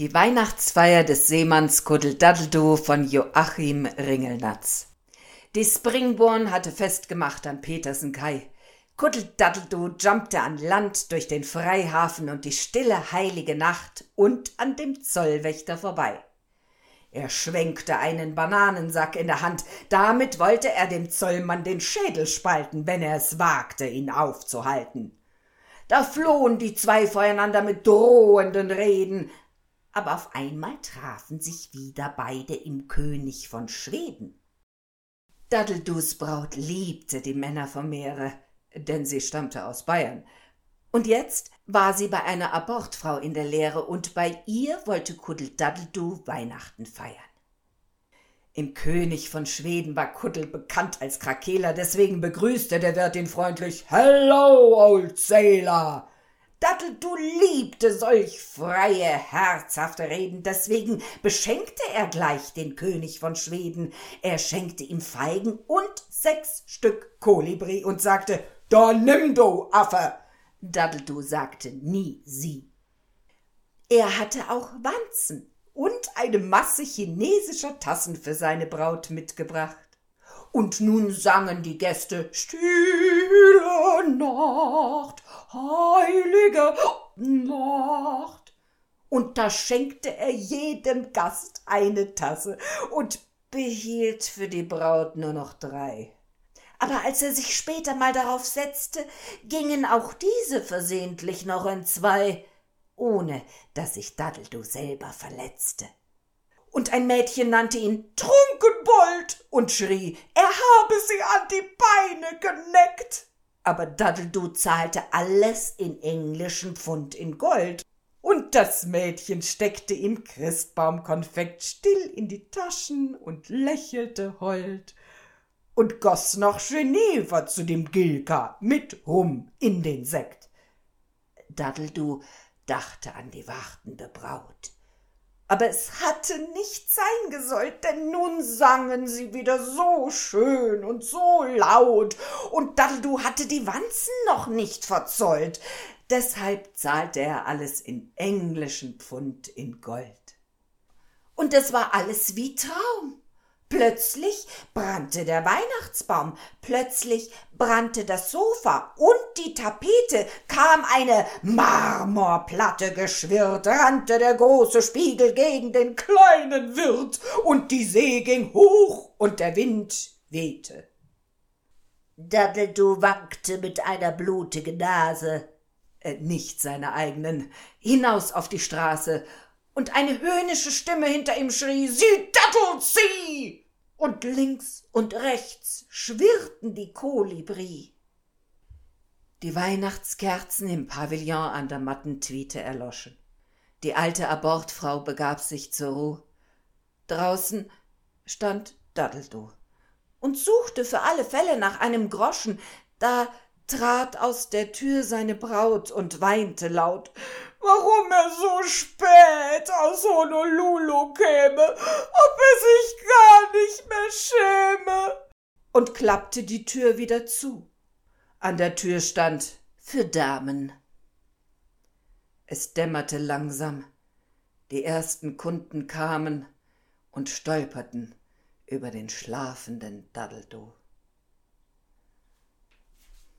Die Weihnachtsfeier des Seemanns Kuddeldaddeldu von Joachim Ringelnatz. Die Springborn hatte festgemacht an Petersen Kai. Kuddeldaddeldu jumpte an Land durch den Freihafen und die stille heilige Nacht und an dem Zollwächter vorbei. Er schwenkte einen Bananensack in der Hand, damit wollte er dem Zollmann den Schädel spalten, wenn er es wagte, ihn aufzuhalten. Da flohen die zwei voreinander mit drohenden Reden, aber auf einmal trafen sich wieder beide im König von Schweden. Dadeldus Braut liebte die Männer vom Meere, denn sie stammte aus Bayern. Und jetzt war sie bei einer Abortfrau in der Lehre und bei ihr wollte Kuddel Dadeldu Weihnachten feiern. Im König von Schweden war Kuddel bekannt als Krakeler, deswegen begrüßte der Wirt ihn freundlich. Hello, old sailor! Datteldu liebte solch freie, herzhafte Reden, deswegen beschenkte er gleich den König von Schweden. Er schenkte ihm Feigen und sechs Stück Kolibri und sagte, da nimm du, Affe! Datteldu sagte nie sie. Er hatte auch Wanzen und eine Masse chinesischer Tassen für seine Braut mitgebracht. Und nun sangen die Gäste Stille Nacht, heilige Nacht. Und da schenkte er jedem Gast eine Tasse und behielt für die Braut nur noch drei. Aber als er sich später mal darauf setzte, gingen auch diese versehentlich noch in zwei, ohne dass sich Daddeldu selber verletzte und ein Mädchen nannte ihn Trunkenbold und schrie, er habe sie an die Beine geneckt. Aber Daddledu zahlte alles in englischen Pfund in Gold. Und das Mädchen steckte ihm Christbaumkonfekt still in die Taschen und lächelte hold und goss noch Genever zu dem Gilka mit Rum in den Sekt. Daddledu dachte an die wartende Braut aber es hatte nicht sein gesollt, denn nun sangen sie wieder so schön und so laut, und Daddeldu hatte die Wanzen noch nicht verzollt, deshalb zahlte er alles in englischen Pfund in Gold. Und es war alles wie Traum. Plötzlich brannte der Weihnachtsbaum, plötzlich brannte das Sofa. Und die Tapete, kam eine Marmorplatte geschwirrt, rannte der große Spiegel gegen den kleinen Wirt, und die See ging hoch und der Wind wehte. Daddledu wankte mit einer blutigen Nase, äh, nicht seiner eigenen, hinaus auf die Straße und eine höhnische Stimme hinter ihm schrie, sie dattelt sie! Und links und rechts schwirrten die Kolibri. Die Weihnachtskerzen im Pavillon an der matten Tweete erloschen. Die alte Abortfrau begab sich zur Ruhe. Draußen stand Daddledo und suchte für alle Fälle nach einem Groschen. Da trat aus der Tür seine Braut und weinte laut warum er so spät aus Honolulu käme, ob er sich gar nicht mehr schäme, und klappte die Tür wieder zu. An der Tür stand für Damen. Es dämmerte langsam. Die ersten Kunden kamen und stolperten über den schlafenden Daddledo.